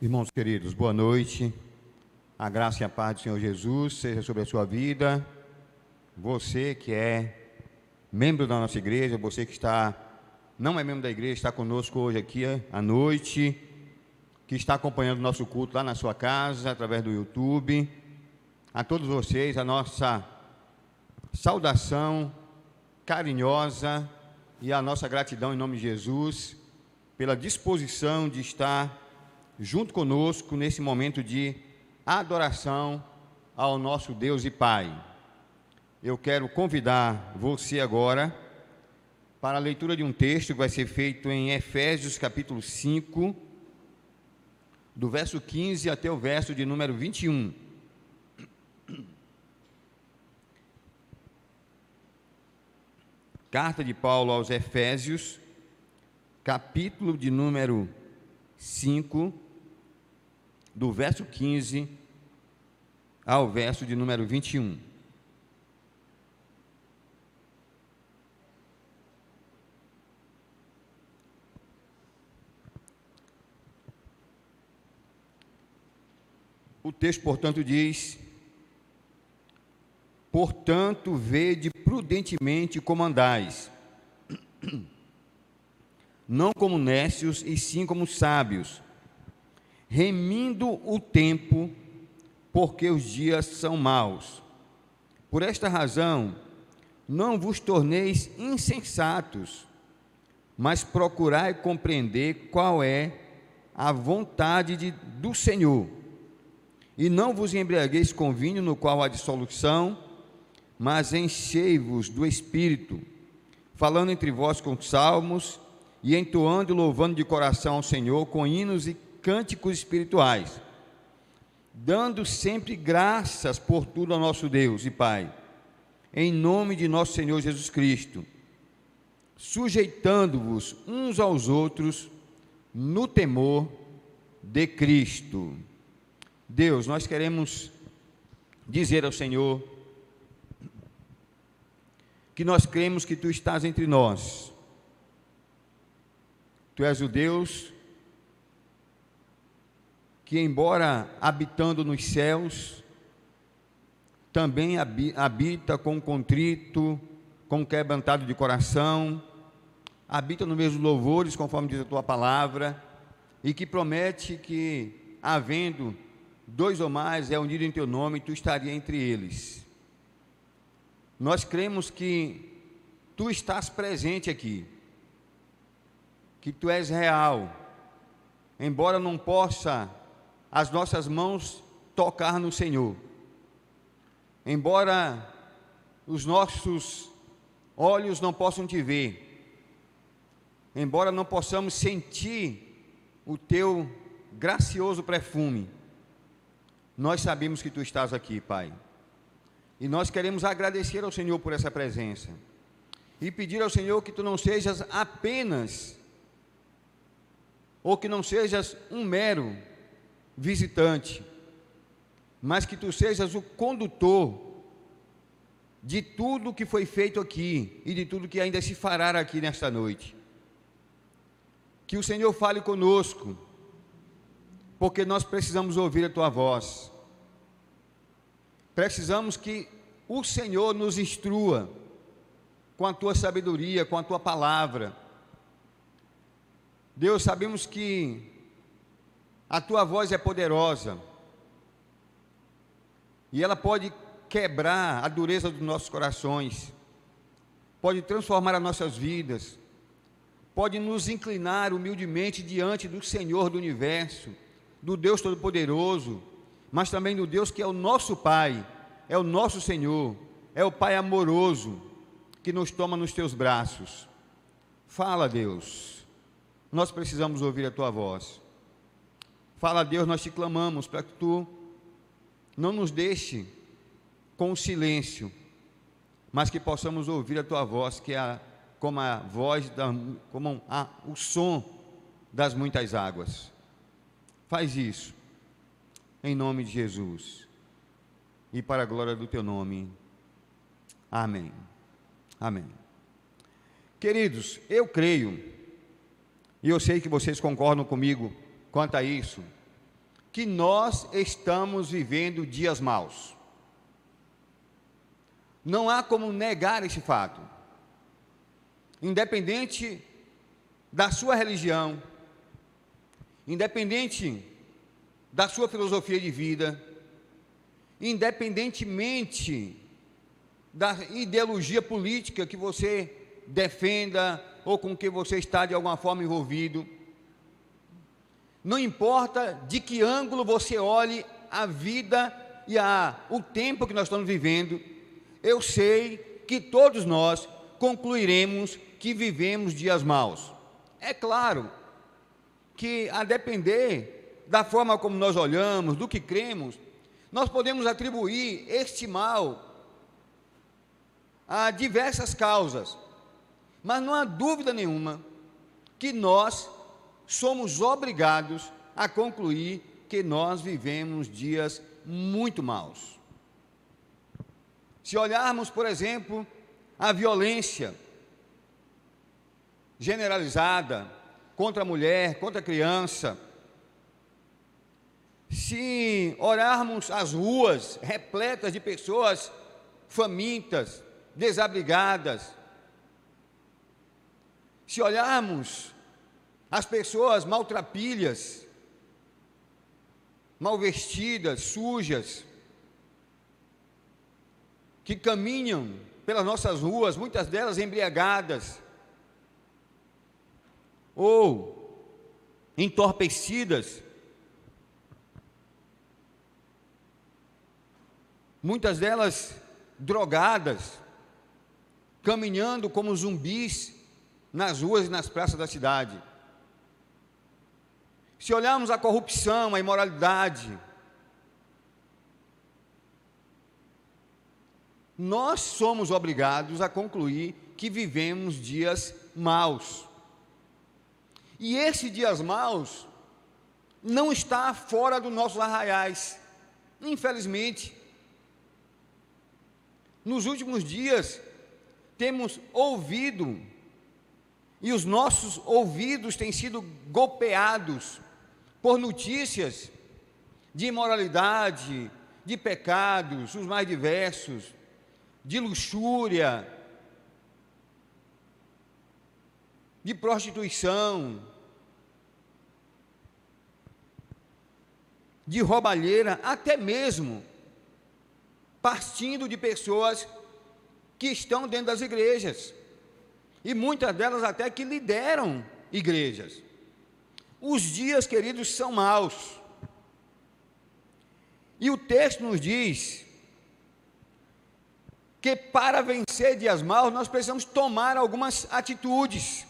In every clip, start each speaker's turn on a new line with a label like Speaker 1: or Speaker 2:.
Speaker 1: Irmãos queridos, boa noite. A graça e a paz do Senhor Jesus seja sobre a sua vida. Você que é membro da nossa igreja, você que está não é membro da igreja, está conosco hoje aqui à noite, que está acompanhando o nosso culto lá na sua casa, através do YouTube. A todos vocês, a nossa saudação carinhosa e a nossa gratidão em nome de Jesus pela disposição de estar junto conosco nesse momento de adoração ao nosso Deus e Pai. Eu quero convidar você agora para a leitura de um texto que vai ser feito em Efésios capítulo 5, do verso 15 até o verso de número 21. Carta de Paulo aos Efésios, capítulo de número 5, do verso 15 ao verso de número 21. O texto, portanto, diz: Portanto, vede prudentemente como andais, não como nécios, e sim como sábios remindo o tempo, porque os dias são maus. Por esta razão, não vos torneis insensatos, mas procurai compreender qual é a vontade de, do Senhor. E não vos embriagueis com vinho, no qual há dissolução, mas enchei-vos do Espírito, falando entre vós com salmos, e entoando e louvando de coração ao Senhor com hinos e cânticos espirituais, dando sempre graças por tudo ao nosso Deus e Pai, em nome de nosso Senhor Jesus Cristo, sujeitando-vos uns aos outros no temor de Cristo. Deus, nós queremos dizer ao Senhor que nós cremos que tu estás entre nós. Tu és o Deus que, embora habitando nos céus, também habita com contrito, com quebrantado de coração, habita no mesmo louvores, conforme diz a tua palavra, e que promete que, havendo dois ou mais é unido em teu nome, tu estaria entre eles. Nós cremos que tu estás presente aqui, que tu és real, embora não possa as nossas mãos tocar no Senhor. Embora os nossos olhos não possam te ver, embora não possamos sentir o teu gracioso perfume, nós sabemos que tu estás aqui, Pai. E nós queremos agradecer ao Senhor por essa presença. E pedir ao Senhor que tu não sejas apenas, ou que não sejas um mero visitante, mas que tu sejas o condutor de tudo que foi feito aqui e de tudo que ainda se fará aqui nesta noite. Que o Senhor fale conosco, porque nós precisamos ouvir a tua voz. Precisamos que o Senhor nos instrua com a tua sabedoria, com a tua palavra. Deus, sabemos que a tua voz é poderosa. E ela pode quebrar a dureza dos nossos corações, pode transformar as nossas vidas, pode nos inclinar humildemente diante do Senhor do universo, do Deus Todo-Poderoso, mas também do Deus que é o nosso Pai, é o nosso Senhor, é o Pai amoroso que nos toma nos teus braços. Fala, Deus, nós precisamos ouvir a tua voz. Fala, Deus, nós te clamamos para que tu não nos deixe com o silêncio, mas que possamos ouvir a tua voz, que é como a voz, da, como a, o som das muitas águas. Faz isso, em nome de Jesus, e para a glória do teu nome. Amém. Amém. Queridos, eu creio, e eu sei que vocês concordam comigo quanto a isso, que nós estamos vivendo dias maus. Não há como negar esse fato. Independente da sua religião, independente da sua filosofia de vida, independentemente da ideologia política que você defenda ou com que você está de alguma forma envolvido, não importa de que ângulo você olhe a vida e a, o tempo que nós estamos vivendo, eu sei que todos nós concluiremos que vivemos dias maus. É claro que, a depender da forma como nós olhamos, do que cremos, nós podemos atribuir este mal a diversas causas, mas não há dúvida nenhuma que nós somos obrigados a concluir que nós vivemos dias muito maus. Se olharmos, por exemplo, a violência generalizada contra a mulher, contra a criança, se olharmos as ruas repletas de pessoas famintas, desabrigadas, se olharmos as pessoas maltrapilhas, mal vestidas, sujas, que caminham pelas nossas ruas, muitas delas embriagadas, ou entorpecidas, muitas delas drogadas, caminhando como zumbis nas ruas e nas praças da cidade. Se olharmos a corrupção, a imoralidade, nós somos obrigados a concluir que vivemos dias maus. E esses dias maus não está fora dos nossos arraiais, infelizmente. Nos últimos dias, temos ouvido, e os nossos ouvidos têm sido golpeados por notícias de imoralidade, de pecados, os mais diversos, de luxúria, de prostituição, de roubalheira, até mesmo partindo de pessoas que estão dentro das igrejas, e muitas delas até que lideram igrejas. Os dias, queridos, são maus. E o texto nos diz que para vencer dias maus nós precisamos tomar algumas atitudes.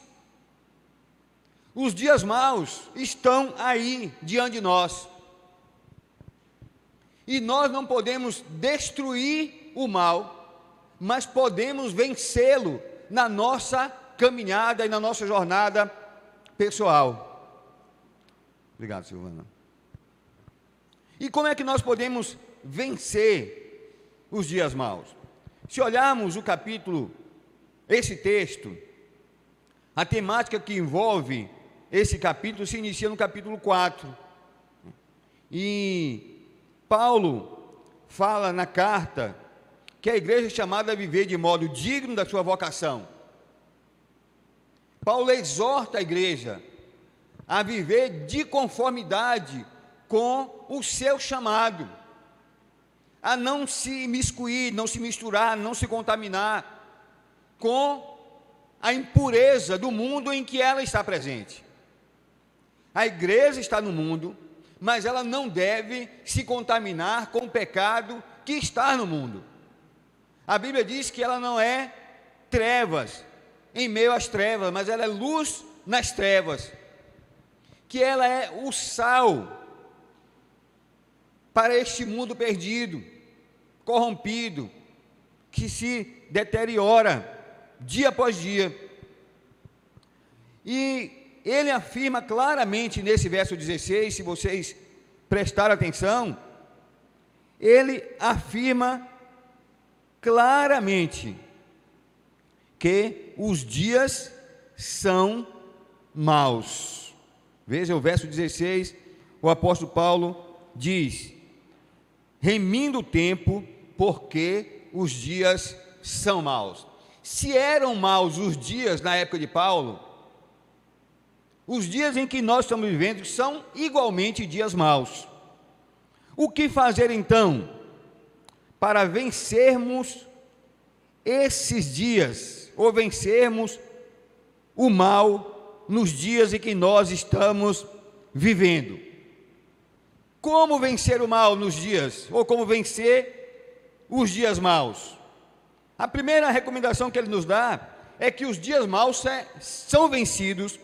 Speaker 1: Os dias maus estão aí diante de nós. E nós não podemos destruir o mal, mas podemos vencê-lo na nossa caminhada e na nossa jornada pessoal. Obrigado, Silvana. E como é que nós podemos vencer os dias maus? Se olharmos o capítulo, esse texto, a temática que envolve esse capítulo se inicia no capítulo 4. E Paulo fala na carta que a igreja é chamada a viver de modo digno da sua vocação. Paulo exorta a igreja a viver de conformidade com o seu chamado, a não se miscuir, não se misturar, não se contaminar com a impureza do mundo em que ela está presente. A igreja está no mundo, mas ela não deve se contaminar com o pecado que está no mundo. A Bíblia diz que ela não é trevas em meio às trevas, mas ela é luz nas trevas que ela é o sal para este mundo perdido, corrompido, que se deteriora dia após dia. E ele afirma claramente nesse verso 16, se vocês prestarem atenção, ele afirma claramente que os dias são maus. Veja o verso 16, o apóstolo Paulo diz: remindo o tempo, porque os dias são maus. Se eram maus os dias na época de Paulo, os dias em que nós estamos vivendo são igualmente dias maus. O que fazer então para vencermos esses dias, ou vencermos o mal nos dias em que nós estamos vivendo? Como vencer o mal nos dias, ou como vencer os dias maus? A primeira recomendação que ele nos dá é que os dias maus são vencidos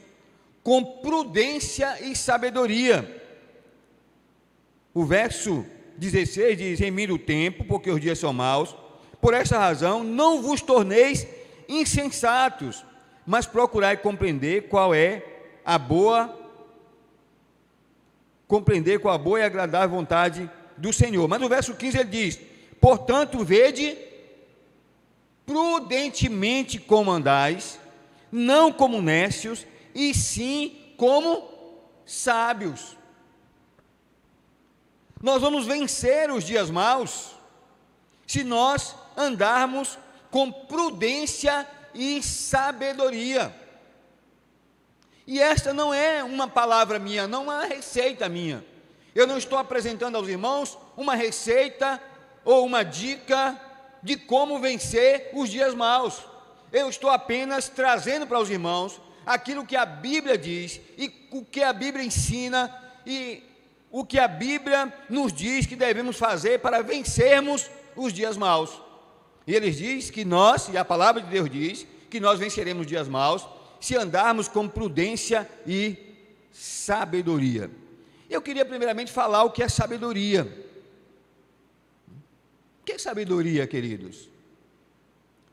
Speaker 1: com prudência e sabedoria. O verso 16 diz: Remire o tempo, porque os dias são maus. Por essa razão, não vos torneis insensatos, mas procurai compreender qual é a boa compreender qual a boa e agradável vontade do Senhor. Mas no verso 15 ele diz: Portanto, vede prudentemente como andais, não como nécios, e sim como sábios. Nós vamos vencer os dias maus se nós andarmos com prudência e sabedoria. E esta não é uma palavra minha, não é uma receita minha. Eu não estou apresentando aos irmãos uma receita ou uma dica de como vencer os dias maus. Eu estou apenas trazendo para os irmãos aquilo que a Bíblia diz e o que a Bíblia ensina e o que a Bíblia nos diz que devemos fazer para vencermos os dias maus. E ele diz que nós, e a palavra de Deus diz, que nós venceremos os dias maus se andarmos com prudência e sabedoria. Eu queria primeiramente falar o que é sabedoria. O que é sabedoria, queridos?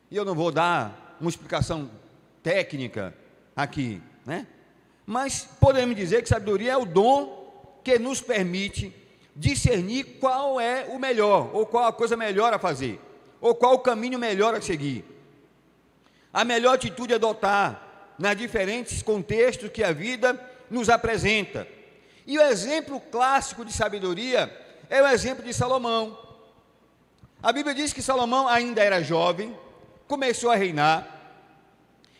Speaker 1: E eu não vou dar uma explicação técnica, aqui, né? Mas podemos dizer que sabedoria é o dom que nos permite discernir qual é o melhor, ou qual a coisa melhor a fazer, ou qual o caminho melhor a seguir. A melhor atitude a adotar nos diferentes contextos que a vida nos apresenta. E o exemplo clássico de sabedoria é o exemplo de Salomão. A Bíblia diz que Salomão ainda era jovem, começou a reinar,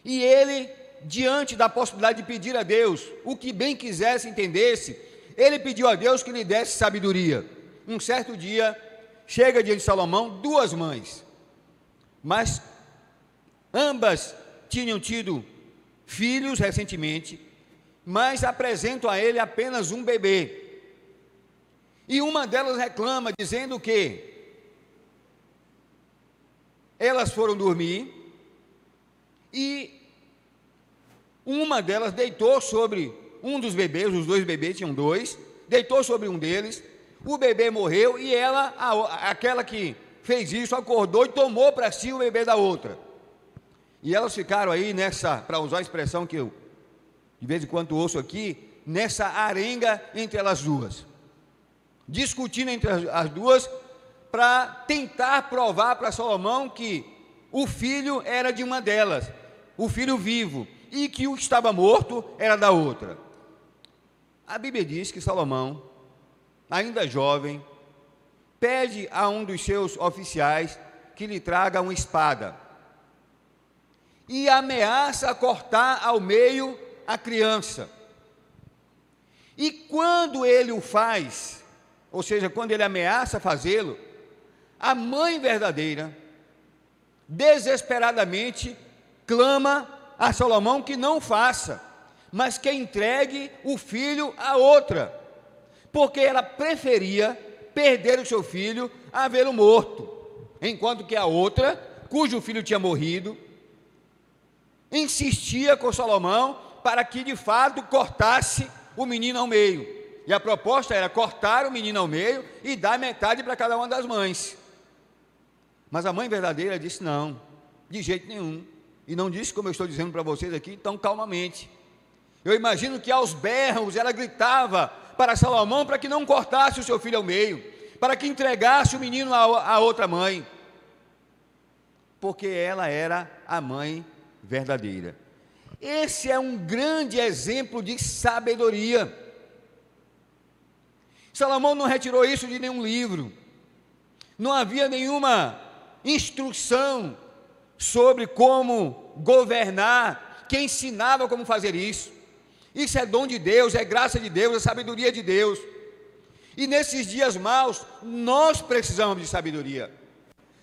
Speaker 1: e ele diante da possibilidade de pedir a Deus o que bem quisesse, entendesse, ele pediu a Deus que lhe desse sabedoria. Um certo dia, chega diante de Salomão duas mães, mas ambas tinham tido filhos recentemente, mas apresentam a ele apenas um bebê. E uma delas reclama, dizendo que elas foram dormir e uma delas deitou sobre um dos bebês, os dois bebês tinham dois, deitou sobre um deles, o bebê morreu e ela, a, aquela que fez isso, acordou e tomou para si o bebê da outra. E elas ficaram aí nessa, para usar a expressão que eu de vez em quando ouço aqui, nessa arenga entre elas duas. Discutindo entre as, as duas para tentar provar para Salomão que o filho era de uma delas, o filho vivo e que o que estava morto era da outra. A Bíblia diz que Salomão, ainda jovem, pede a um dos seus oficiais que lhe traga uma espada e ameaça cortar ao meio a criança. E quando ele o faz, ou seja, quando ele ameaça fazê-lo, a mãe verdadeira, desesperadamente, clama a Salomão que não faça, mas que entregue o filho a outra, porque ela preferia perder o seu filho a vê-lo morto, enquanto que a outra, cujo filho tinha morrido, insistia com Salomão para que de fato cortasse o menino ao meio. E a proposta era cortar o menino ao meio e dar metade para cada uma das mães. Mas a mãe verdadeira disse: não, de jeito nenhum e não disse como eu estou dizendo para vocês aqui tão calmamente. Eu imagino que aos berros ela gritava para Salomão para que não cortasse o seu filho ao meio, para que entregasse o menino a, a outra mãe, porque ela era a mãe verdadeira. Esse é um grande exemplo de sabedoria. Salomão não retirou isso de nenhum livro. Não havia nenhuma instrução sobre como governar, que ensinava como fazer isso. Isso é dom de Deus, é graça de Deus, é sabedoria de Deus. E nesses dias maus, nós precisamos de sabedoria.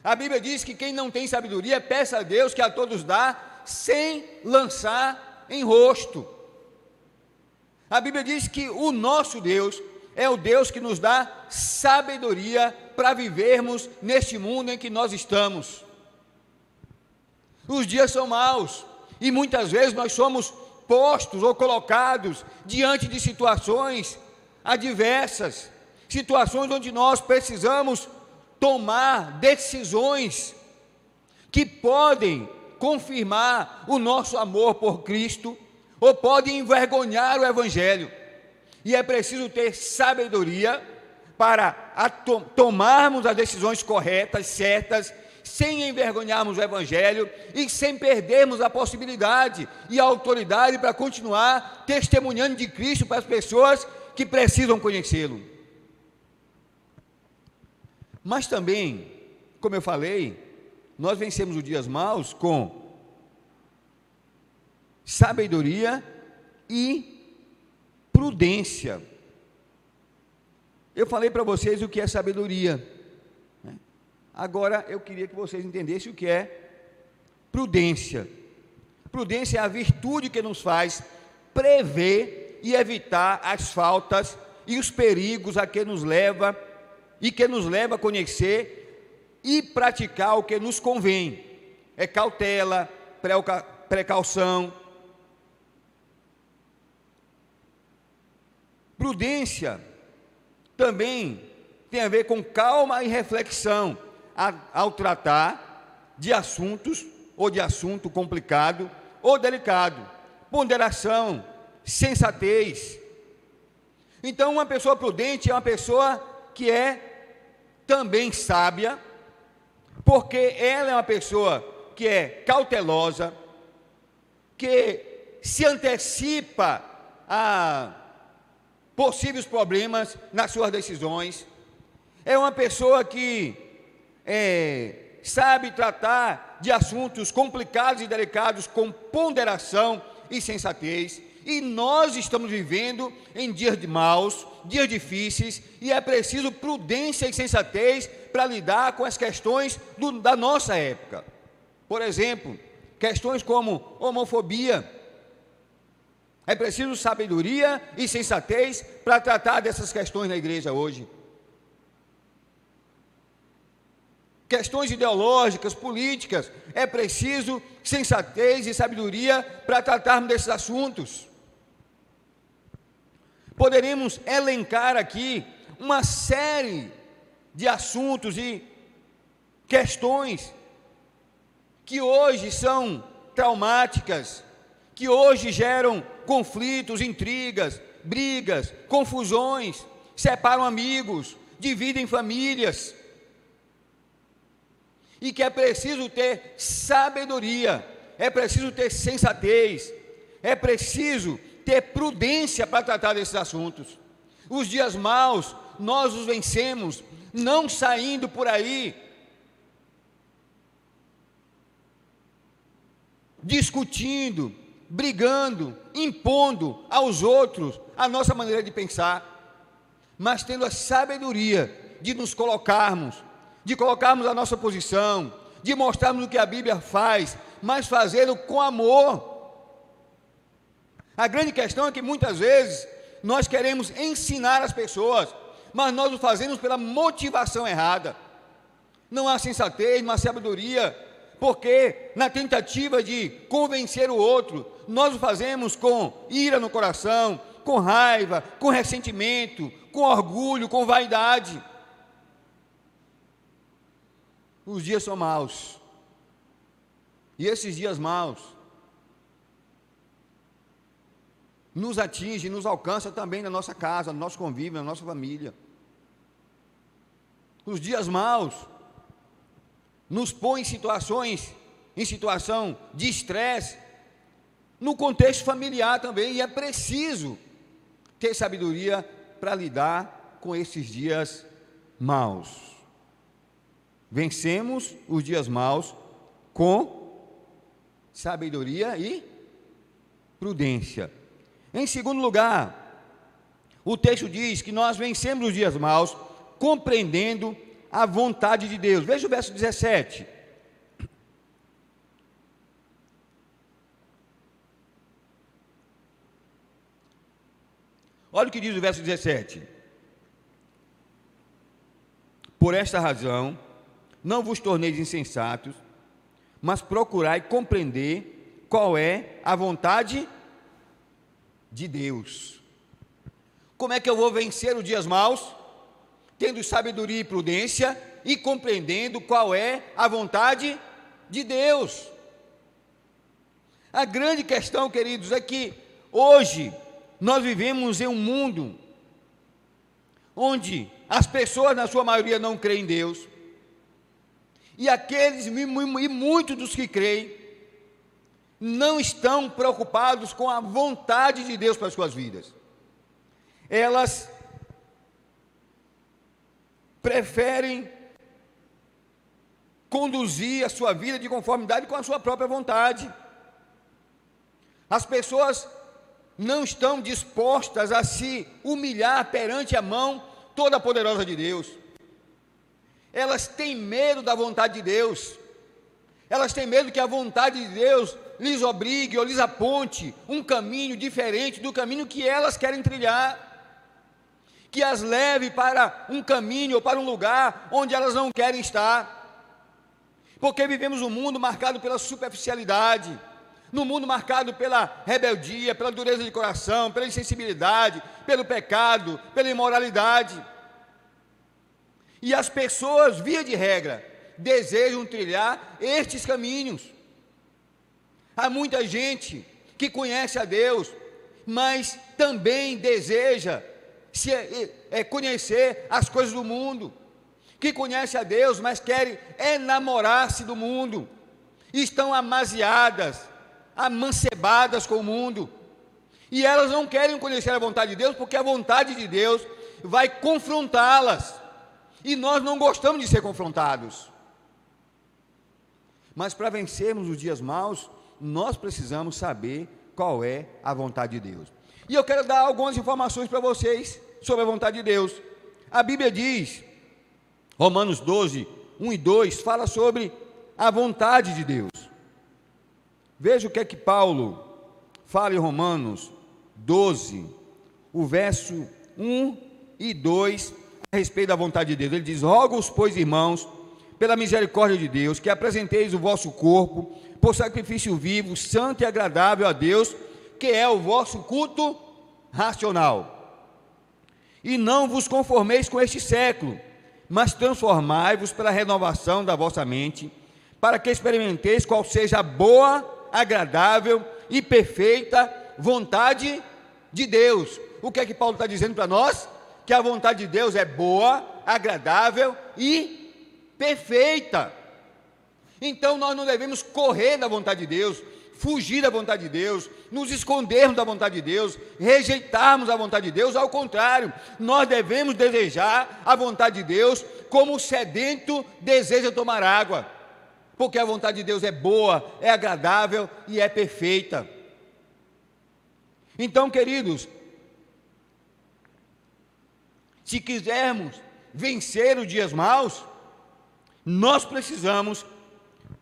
Speaker 1: A Bíblia diz que quem não tem sabedoria, peça a Deus que a todos dá, sem lançar em rosto. A Bíblia diz que o nosso Deus é o Deus que nos dá sabedoria para vivermos neste mundo em que nós estamos. Os dias são maus e muitas vezes nós somos postos ou colocados diante de situações adversas, situações onde nós precisamos tomar decisões que podem confirmar o nosso amor por Cristo ou podem envergonhar o Evangelho. E é preciso ter sabedoria para to tomarmos as decisões corretas, certas, sem envergonharmos o Evangelho e sem perdermos a possibilidade e a autoridade para continuar testemunhando de Cristo para as pessoas que precisam conhecê-lo. Mas também, como eu falei, nós vencemos os dias maus com sabedoria e prudência. Eu falei para vocês o que é sabedoria. Agora eu queria que vocês entendessem o que é prudência. Prudência é a virtude que nos faz prever e evitar as faltas e os perigos a que nos leva e que nos leva a conhecer e praticar o que nos convém. É cautela, precaução, Prudência também tem a ver com calma e reflexão ao tratar de assuntos ou de assunto complicado ou delicado. Ponderação, sensatez. Então, uma pessoa prudente é uma pessoa que é também sábia, porque ela é uma pessoa que é cautelosa, que se antecipa a possíveis problemas nas suas decisões. É uma pessoa que é, sabe tratar de assuntos complicados e delicados com ponderação e sensatez. E nós estamos vivendo em dias de maus, dias difíceis, e é preciso prudência e sensatez para lidar com as questões do, da nossa época. Por exemplo, questões como homofobia, é preciso sabedoria e sensatez para tratar dessas questões na igreja hoje. Questões ideológicas, políticas, é preciso sensatez e sabedoria para tratarmos desses assuntos. Poderíamos elencar aqui uma série de assuntos e questões que hoje são traumáticas, que hoje geram conflitos, intrigas, brigas, confusões, separam amigos, dividem famílias. E que é preciso ter sabedoria, é preciso ter sensatez, é preciso ter prudência para tratar desses assuntos. Os dias maus, nós os vencemos, não saindo por aí discutindo, brigando, impondo aos outros a nossa maneira de pensar, mas tendo a sabedoria de nos colocarmos, de colocarmos a nossa posição, de mostrarmos o que a Bíblia faz, mas fazê-lo com amor. A grande questão é que muitas vezes nós queremos ensinar as pessoas, mas nós o fazemos pela motivação errada. Não há sensatez, não há sabedoria, porque na tentativa de convencer o outro, nós o fazemos com ira no coração, com raiva, com ressentimento, com orgulho, com vaidade. Os dias são maus. E esses dias maus nos atinge, nos alcança também na nossa casa, no nosso convívio, na nossa família. Os dias maus nos põe em situações, em situação de estresse, no contexto familiar também, e é preciso ter sabedoria para lidar com esses dias maus. Vencemos os dias maus com sabedoria e prudência. Em segundo lugar, o texto diz que nós vencemos os dias maus compreendendo a vontade de Deus. Veja o verso 17. Olha o que diz o verso 17. Por esta razão, não vos torneis insensatos, mas procurai compreender qual é a vontade de Deus. Como é que eu vou vencer os dias maus? Tendo sabedoria e prudência e compreendendo qual é a vontade de Deus. A grande questão, queridos, é que hoje nós vivemos em um mundo onde as pessoas, na sua maioria, não creem em Deus, e aqueles, e muitos dos que creem, não estão preocupados com a vontade de Deus para as suas vidas. Elas preferem conduzir a sua vida de conformidade com a sua própria vontade. As pessoas não estão dispostas a se humilhar perante a mão toda poderosa de Deus. Elas têm medo da vontade de Deus. Elas têm medo que a vontade de Deus lhes obrigue ou lhes aponte um caminho diferente do caminho que elas querem trilhar. Que as leve para um caminho ou para um lugar onde elas não querem estar. Porque vivemos um mundo marcado pela superficialidade, num mundo marcado pela rebeldia, pela dureza de coração, pela insensibilidade, pelo pecado, pela imoralidade. E as pessoas, via de regra, desejam trilhar estes caminhos. Há muita gente que conhece a Deus, mas também deseja se, é, conhecer as coisas do mundo, que conhece a Deus, mas querem enamorar-se do mundo, estão amaziadas, amancebadas com o mundo, e elas não querem conhecer a vontade de Deus, porque a vontade de Deus vai confrontá-las, e nós não gostamos de ser confrontados. Mas para vencermos os dias maus, nós precisamos saber qual é a vontade de Deus. E eu quero dar algumas informações para vocês sobre a vontade de Deus. A Bíblia diz, Romanos 12, 1 e 2, fala sobre a vontade de Deus. Veja o que é que Paulo fala em Romanos 12, o verso 1 e 2, a respeito da vontade de Deus. Ele diz: Rogo-os, pois, irmãos, pela misericórdia de Deus, que apresenteis o vosso corpo por sacrifício vivo, santo e agradável a Deus, que é o vosso culto racional. E não vos conformeis com este século, mas transformai-vos pela renovação da vossa mente, para que experimenteis qual seja a boa, agradável e perfeita vontade de Deus. O que é que Paulo está dizendo para nós? Que a vontade de Deus é boa, agradável e perfeita. Então nós não devemos correr da vontade de Deus, fugir da vontade de Deus, nos escondermos da vontade de Deus, rejeitarmos a vontade de Deus, ao contrário, nós devemos desejar a vontade de Deus como o sedento deseja tomar água porque a vontade de Deus é boa, é agradável e é perfeita. Então, queridos, se quisermos vencer os dias maus, nós precisamos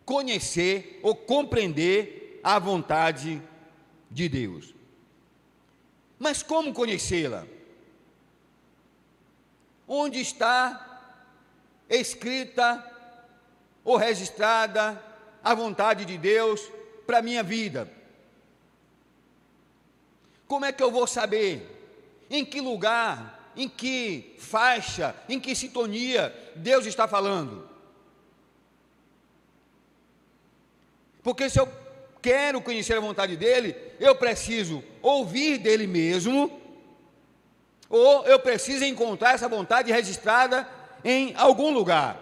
Speaker 1: conhecer ou compreender a vontade de Deus. Mas como conhecê-la? Onde está escrita ou registrada a vontade de Deus para a minha vida? Como é que eu vou saber em que lugar, em que faixa, em que sintonia Deus está falando? Porque se eu quero conhecer a vontade dele, eu preciso ouvir dele mesmo, ou eu preciso encontrar essa vontade registrada em algum lugar.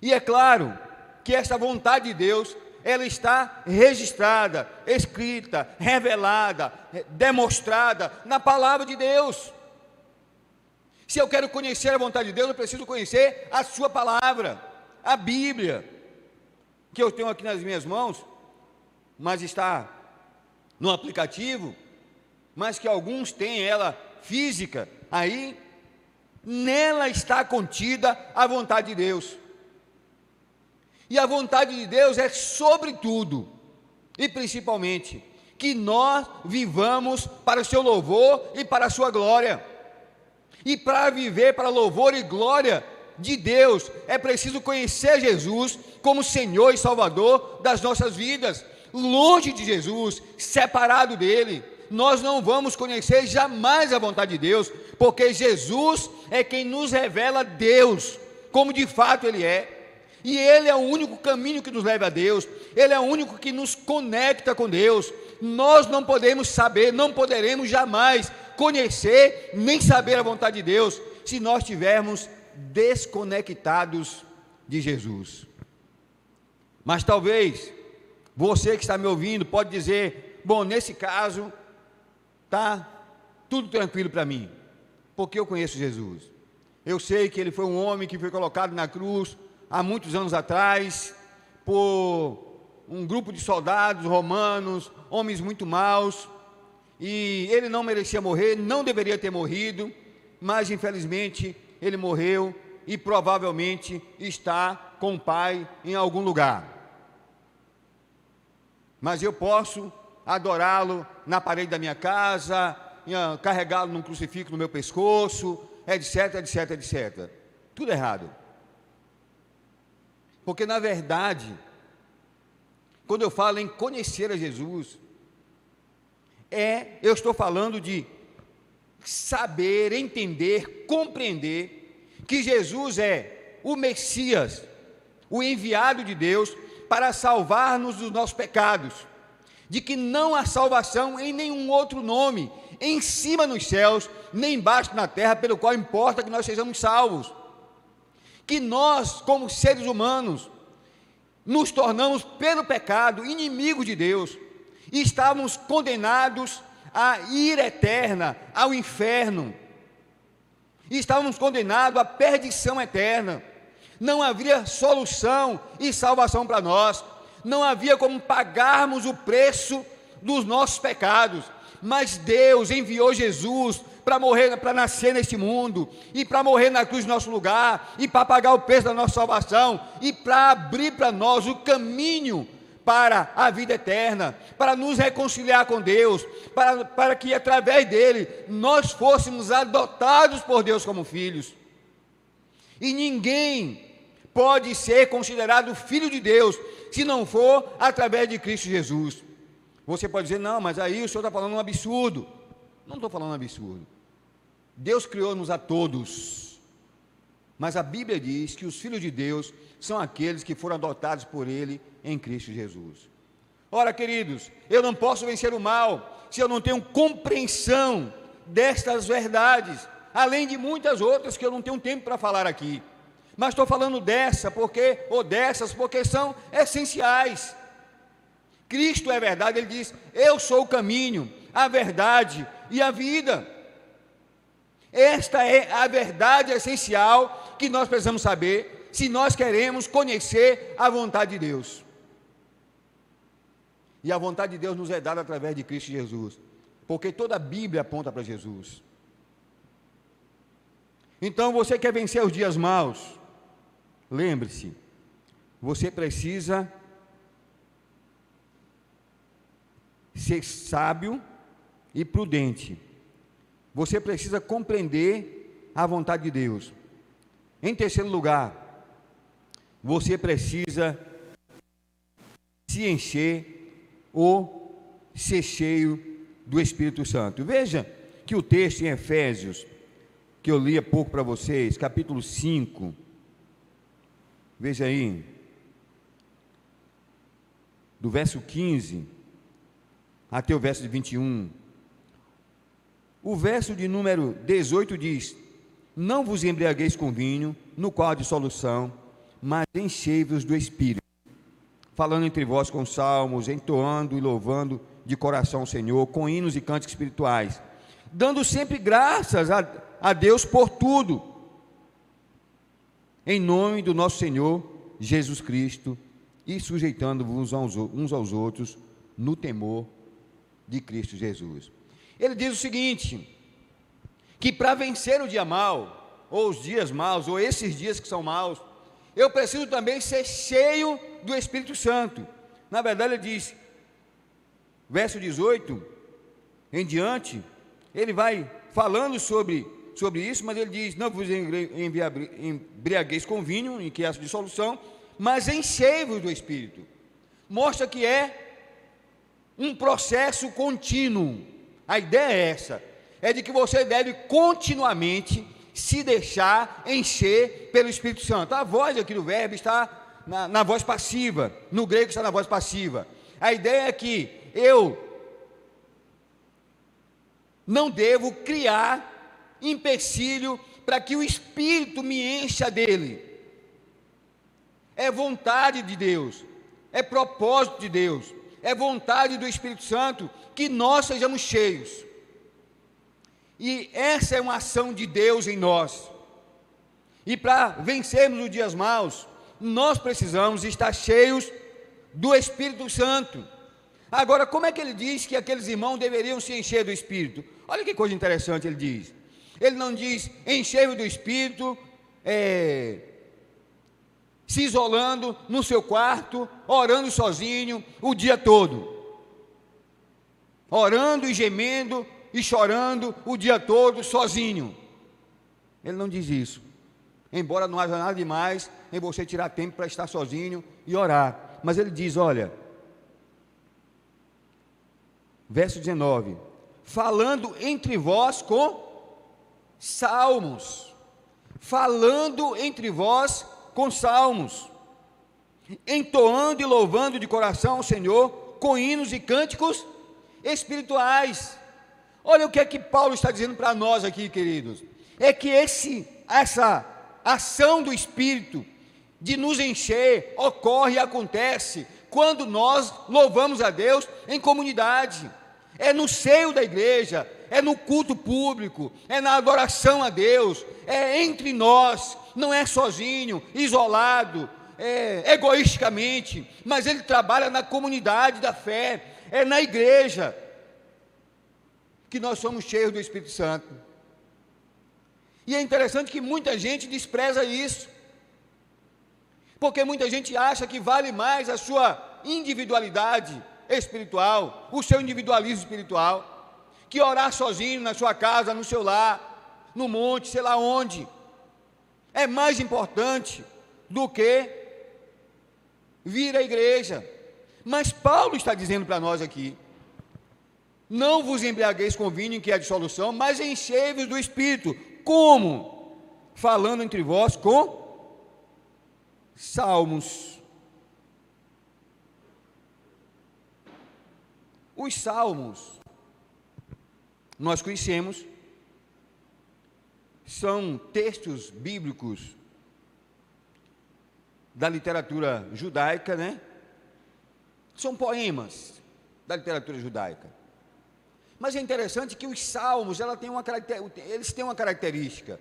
Speaker 1: E é claro que essa vontade de Deus, ela está registrada, escrita, revelada, demonstrada na palavra de Deus. Se eu quero conhecer a vontade de Deus, eu preciso conhecer a Sua palavra, a Bíblia, que eu tenho aqui nas minhas mãos, mas está no aplicativo, mas que alguns têm ela física aí, nela está contida a vontade de Deus. E a vontade de Deus é, sobretudo, e principalmente, que nós vivamos para o seu louvor e para a sua glória. E para viver para louvor e glória de Deus, é preciso conhecer Jesus como Senhor e Salvador das nossas vidas. Longe de Jesus, separado dele, nós não vamos conhecer jamais a vontade de Deus, porque Jesus é quem nos revela Deus, como de fato Ele é. E Ele é o único caminho que nos leva a Deus, Ele é o único que nos conecta com Deus. Nós não podemos saber, não poderemos jamais conhecer nem saber a vontade de Deus se nós estivermos desconectados de Jesus. Mas talvez você que está me ouvindo pode dizer: bom, nesse caso tá tudo tranquilo para mim, porque eu conheço Jesus. Eu sei que ele foi um homem que foi colocado na cruz há muitos anos atrás por um grupo de soldados romanos, homens muito maus, e ele não merecia morrer, não deveria ter morrido, mas infelizmente ele morreu e provavelmente está com o Pai em algum lugar. Mas eu posso adorá-lo na parede da minha casa, carregá-lo num crucifixo no meu pescoço, etc, etc, etc. Tudo errado. Porque na verdade, quando eu falo em conhecer a Jesus, é eu estou falando de saber, entender, compreender que Jesus é o Messias, o enviado de Deus para salvar-nos dos nossos pecados, de que não há salvação em nenhum outro nome, em cima nos céus, nem embaixo na terra, pelo qual importa que nós sejamos salvos. Que nós, como seres humanos, nos tornamos, pelo pecado, inimigos de Deus, e estávamos condenados à ira eterna, ao inferno. E estávamos condenados à perdição eterna. Não havia solução e salvação para nós. Não havia como pagarmos o preço dos nossos pecados. Mas Deus enviou Jesus para morrer, para nascer neste mundo, e para morrer na cruz no nosso lugar, e para pagar o preço da nossa salvação, e para abrir para nós o caminho para a vida eterna, para nos reconciliar com Deus, para, para que através dele nós fôssemos adotados por Deus como filhos. E ninguém pode ser considerado filho de Deus se não for através de Cristo Jesus. Você pode dizer, não, mas aí o senhor está falando um absurdo. Não estou falando um absurdo. Deus criou-nos a todos. Mas a Bíblia diz que os filhos de Deus são aqueles que foram adotados por Ele em Cristo Jesus. Ora, queridos, eu não posso vencer o mal se eu não tenho compreensão destas verdades, além de muitas outras que eu não tenho tempo para falar aqui. Mas estou falando dessa porque ou dessas porque são essenciais. Cristo é verdade, ele diz: "Eu sou o caminho, a verdade e a vida". Esta é a verdade essencial que nós precisamos saber se nós queremos conhecer a vontade de Deus. E a vontade de Deus nos é dada através de Cristo Jesus, porque toda a Bíblia aponta para Jesus. Então, você quer vencer os dias maus? Lembre-se, você precisa ser sábio e prudente. Você precisa compreender a vontade de Deus. Em terceiro lugar, você precisa se encher ou ser cheio do Espírito Santo. Veja que o texto em Efésios, que eu li há pouco para vocês, capítulo 5, veja aí, do verso 15 até o verso de 21. O verso de número 18 diz: Não vos embriagueis com vinho, no qual há dissolução, mas enchei-vos do Espírito falando entre vós com salmos, entoando e louvando de coração o Senhor, com hinos e cânticos espirituais, dando sempre graças a, a Deus por tudo, em nome do nosso Senhor Jesus Cristo, e sujeitando-vos uns aos outros no temor de Cristo Jesus. Ele diz o seguinte: que para vencer o dia mal, ou os dias maus, ou esses dias que são maus, eu preciso também ser cheio do Espírito Santo. Na verdade, ele diz, verso 18 em diante, ele vai falando sobre, sobre isso, mas ele diz: Não vos embriagueis com vinho, em que é a dissolução, mas enchei-vos do Espírito. Mostra que é um processo contínuo. A ideia é essa: é de que você deve continuamente se deixar encher pelo Espírito Santo. A voz aqui do verbo está na, na voz passiva, no grego está na voz passiva. A ideia é que eu não devo criar empecilho para que o Espírito me encha dele. É vontade de Deus, é propósito de Deus, é vontade do Espírito Santo que nós sejamos cheios. E essa é uma ação de Deus em nós. E para vencermos os dias maus, nós precisamos estar cheios do Espírito Santo. Agora, como é que ele diz que aqueles irmãos deveriam se encher do Espírito? Olha que coisa interessante ele diz. Ele não diz encher do Espírito, é, se isolando no seu quarto, orando sozinho o dia todo. Orando e gemendo e chorando o dia todo sozinho. Ele não diz isso. Embora não haja nada demais em você tirar tempo para estar sozinho e orar. Mas ele diz: olha, verso 19: falando entre vós com salmos, falando entre vós com salmos, entoando e louvando de coração ao Senhor com hinos e cânticos espirituais. Olha o que é que Paulo está dizendo para nós aqui, queridos. É que esse, essa ação do Espírito de nos encher ocorre e acontece quando nós louvamos a Deus em comunidade. É no seio da igreja, é no culto público, é na adoração a Deus, é entre nós, não é sozinho, isolado, é, egoisticamente, mas ele trabalha na comunidade da fé, é na igreja que nós somos cheios do Espírito Santo. E é interessante que muita gente despreza isso, porque muita gente acha que vale mais a sua individualidade espiritual, o seu individualismo espiritual, que orar sozinho na sua casa, no seu lar, no monte, sei lá onde, é mais importante do que vir à igreja. Mas Paulo está dizendo para nós aqui: não vos embriagueis com vinho que há dissolução, mas enchei-vos do Espírito. Como? Falando entre vós com salmos. Os salmos, nós conhecemos, são textos bíblicos da literatura judaica, né? São poemas da literatura judaica. Mas é interessante que os salmos, ela tem uma eles têm uma característica.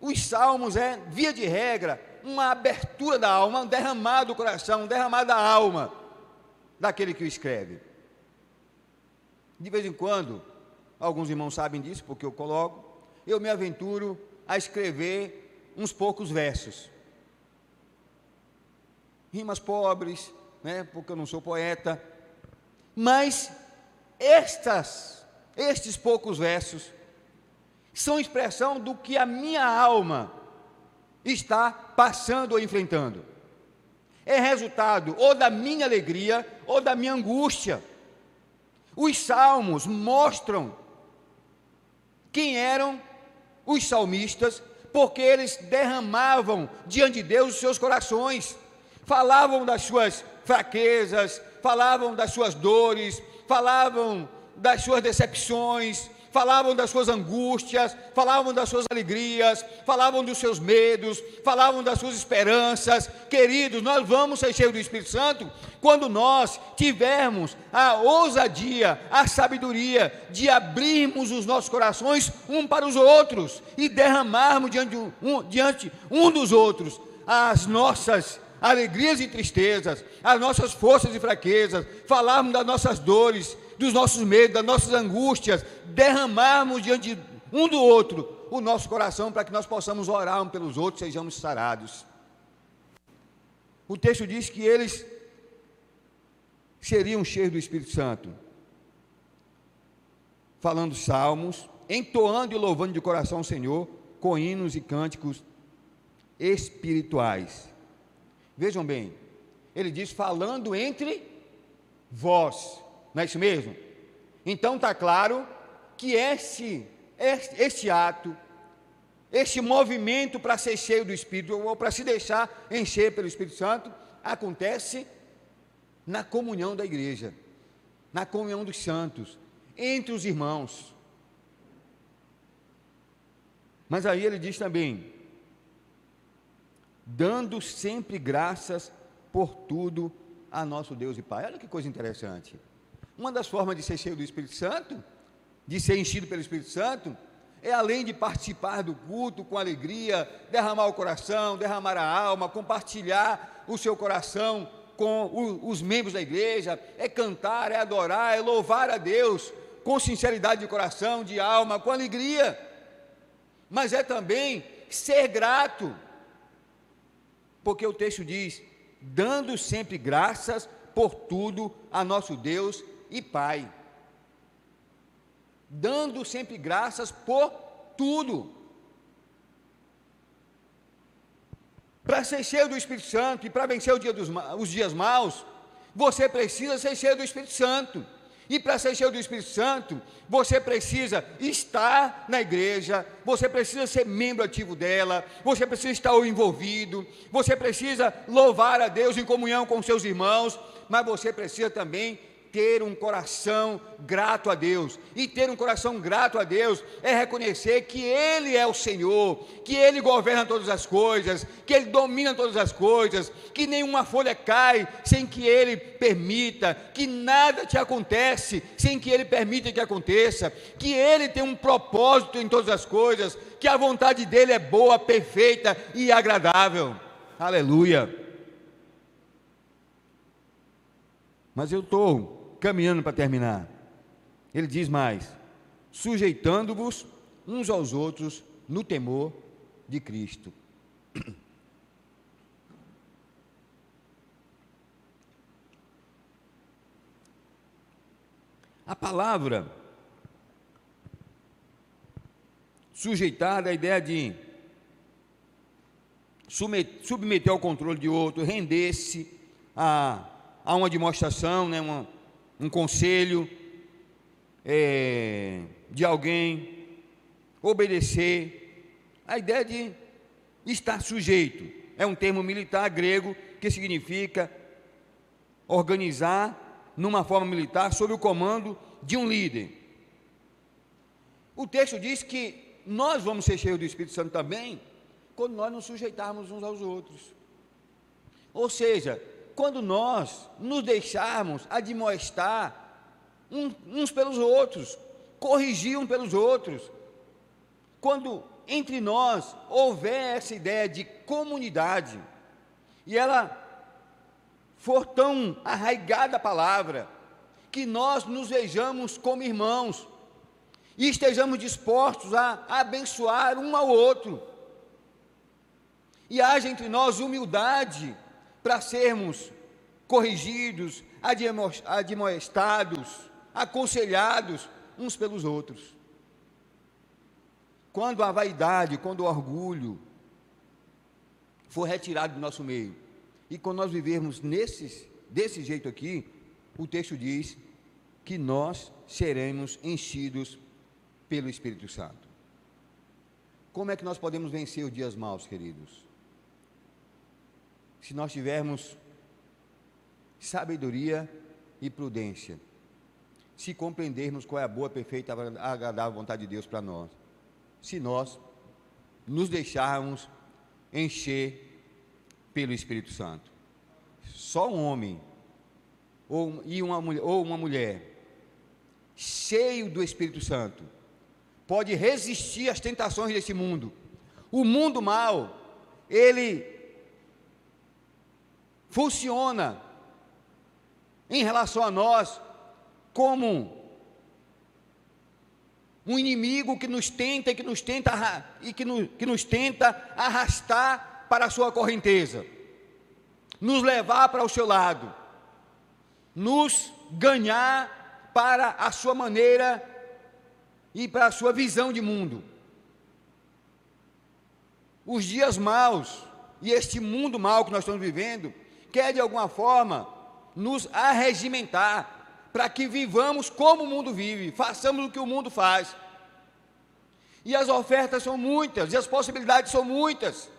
Speaker 1: Os salmos é, via de regra, uma abertura da alma, um derramar do coração, um derramar da alma daquele que o escreve. De vez em quando, alguns irmãos sabem disso, porque eu coloco, eu me aventuro a escrever uns poucos versos. Rimas pobres, né, porque eu não sou poeta, mas estas estes poucos versos são expressão do que a minha alma está passando ou enfrentando. É resultado ou da minha alegria ou da minha angústia. Os salmos mostram quem eram os salmistas, porque eles derramavam diante de Deus os seus corações, falavam das suas fraquezas, falavam das suas dores, falavam das suas decepções, falavam das suas angústias, falavam das suas alegrias, falavam dos seus medos, falavam das suas esperanças. Queridos, nós vamos ser cheios do Espírito Santo quando nós tivermos a ousadia, a sabedoria de abrirmos os nossos corações um para os outros e derramarmos diante um, diante um dos outros as nossas alegrias e tristezas, as nossas forças e fraquezas, falarmos das nossas dores, dos nossos medos, das nossas angústias, derramarmos diante um do outro o nosso coração para que nós possamos orar um pelos outros, sejamos sarados. O texto diz que eles seriam cheios do Espírito Santo, falando salmos, entoando e louvando de coração o Senhor, com hinos e cânticos espirituais. Vejam bem, ele diz falando entre vós, não é isso mesmo? Então está claro que esse, esse ato, esse movimento para ser cheio do Espírito, ou para se deixar encher pelo Espírito Santo, acontece na comunhão da igreja, na comunhão dos santos, entre os irmãos. Mas aí ele diz também: dando sempre graças por tudo a nosso Deus e Pai. Olha que coisa interessante. Uma das formas de ser cheio do Espírito Santo, de ser enchido pelo Espírito Santo, é além de participar do culto com alegria, derramar o coração, derramar a alma, compartilhar o seu coração com o, os membros da igreja, é cantar, é adorar, é louvar a Deus com sinceridade de coração, de alma, com alegria. Mas é também ser grato porque o texto diz: dando sempre graças por tudo a nosso Deus e Pai. Dando sempre graças por tudo. Para ser cheio do Espírito Santo e para vencer dia dos, os dias maus, você precisa ser cheio do Espírito Santo. E para ser cheio do Espírito Santo, você precisa estar na igreja, você precisa ser membro ativo dela, você precisa estar envolvido, você precisa louvar a Deus em comunhão com seus irmãos, mas você precisa também ter um coração grato a Deus. E ter um coração grato a Deus é reconhecer que Ele é o Senhor, que Ele governa todas as coisas, que Ele domina todas as coisas, que nenhuma folha cai sem que Ele permita, que nada te acontece sem que Ele permita que aconteça, que Ele tem um propósito em todas as coisas, que a vontade dEle é boa, perfeita e agradável. Aleluia. Mas eu estou caminhando para terminar. Ele diz mais: sujeitando-vos uns aos outros no temor de Cristo. A palavra sujeitar a ideia de submeter ao controle de outro, render-se a, a uma demonstração, né, uma, um conselho é, de alguém, obedecer. A ideia de estar sujeito é um termo militar grego que significa organizar numa forma militar sob o comando de um líder. O texto diz que nós vamos ser cheios do Espírito Santo também quando nós nos sujeitarmos uns aos outros. Ou seja, quando nós nos deixarmos admoestar uns pelos outros, corrigir uns pelos outros, quando entre nós houver essa ideia de comunidade, e ela for tão arraigada a palavra, que nós nos vejamos como irmãos, e estejamos dispostos a abençoar um ao outro, e haja entre nós humildade para sermos corrigidos, admoestados, aconselhados uns pelos outros. Quando a vaidade, quando o orgulho for retirado do nosso meio, e quando nós vivermos nesses, desse jeito aqui, o texto diz que nós seremos enchidos pelo Espírito Santo. Como é que nós podemos vencer os dias maus, queridos? Se nós tivermos sabedoria e prudência, se compreendermos qual é a boa, perfeita, agradável vontade de Deus para nós. Se nós nos deixarmos encher pelo Espírito Santo. Só um homem ou, e uma, ou uma mulher cheio do Espírito Santo pode resistir às tentações desse mundo. O mundo mal, ele funciona em relação a nós como um inimigo que nos tenta e que nos tenta e que, no, que nos tenta arrastar para a sua correnteza, nos levar para o seu lado, nos ganhar para a sua maneira e para a sua visão de mundo. Os dias maus e este mundo mau que nós estamos vivendo quer de alguma forma nos arregimentar para que vivamos como o mundo vive, façamos o que o mundo faz. E as ofertas são muitas, e as possibilidades são muitas.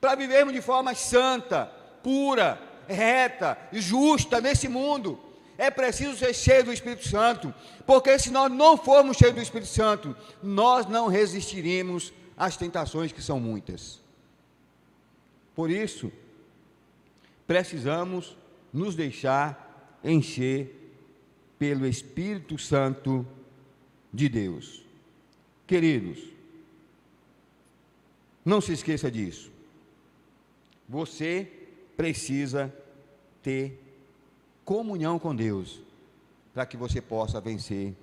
Speaker 1: Para vivermos de forma santa, pura, reta e justa nesse mundo, é preciso ser cheio do Espírito Santo, porque se nós não formos cheios do Espírito Santo, nós não resistiremos às tentações que são muitas. Por isso, precisamos nos deixar encher pelo Espírito Santo de Deus. Queridos, não se esqueça disso. Você precisa ter comunhão com Deus para que você possa vencer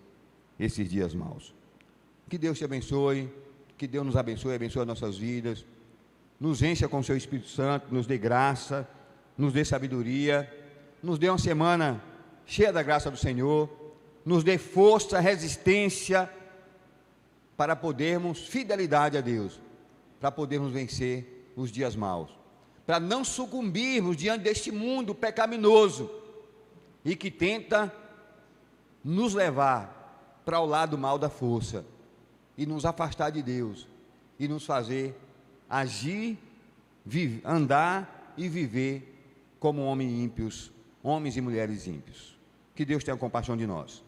Speaker 1: esses dias maus. Que Deus te abençoe, que Deus nos abençoe, abençoe as nossas vidas, nos encha com o seu Espírito Santo, nos dê graça, nos dê sabedoria nos dê uma semana cheia da graça do Senhor, nos dê força, resistência para podermos, fidelidade a Deus, para podermos vencer os dias maus, para não sucumbirmos diante deste mundo pecaminoso e que tenta nos levar para o lado mal da força e nos afastar de Deus e nos fazer agir, andar e viver como homens ímpios homens e mulheres ímpios. Que Deus tenha compaixão de nós.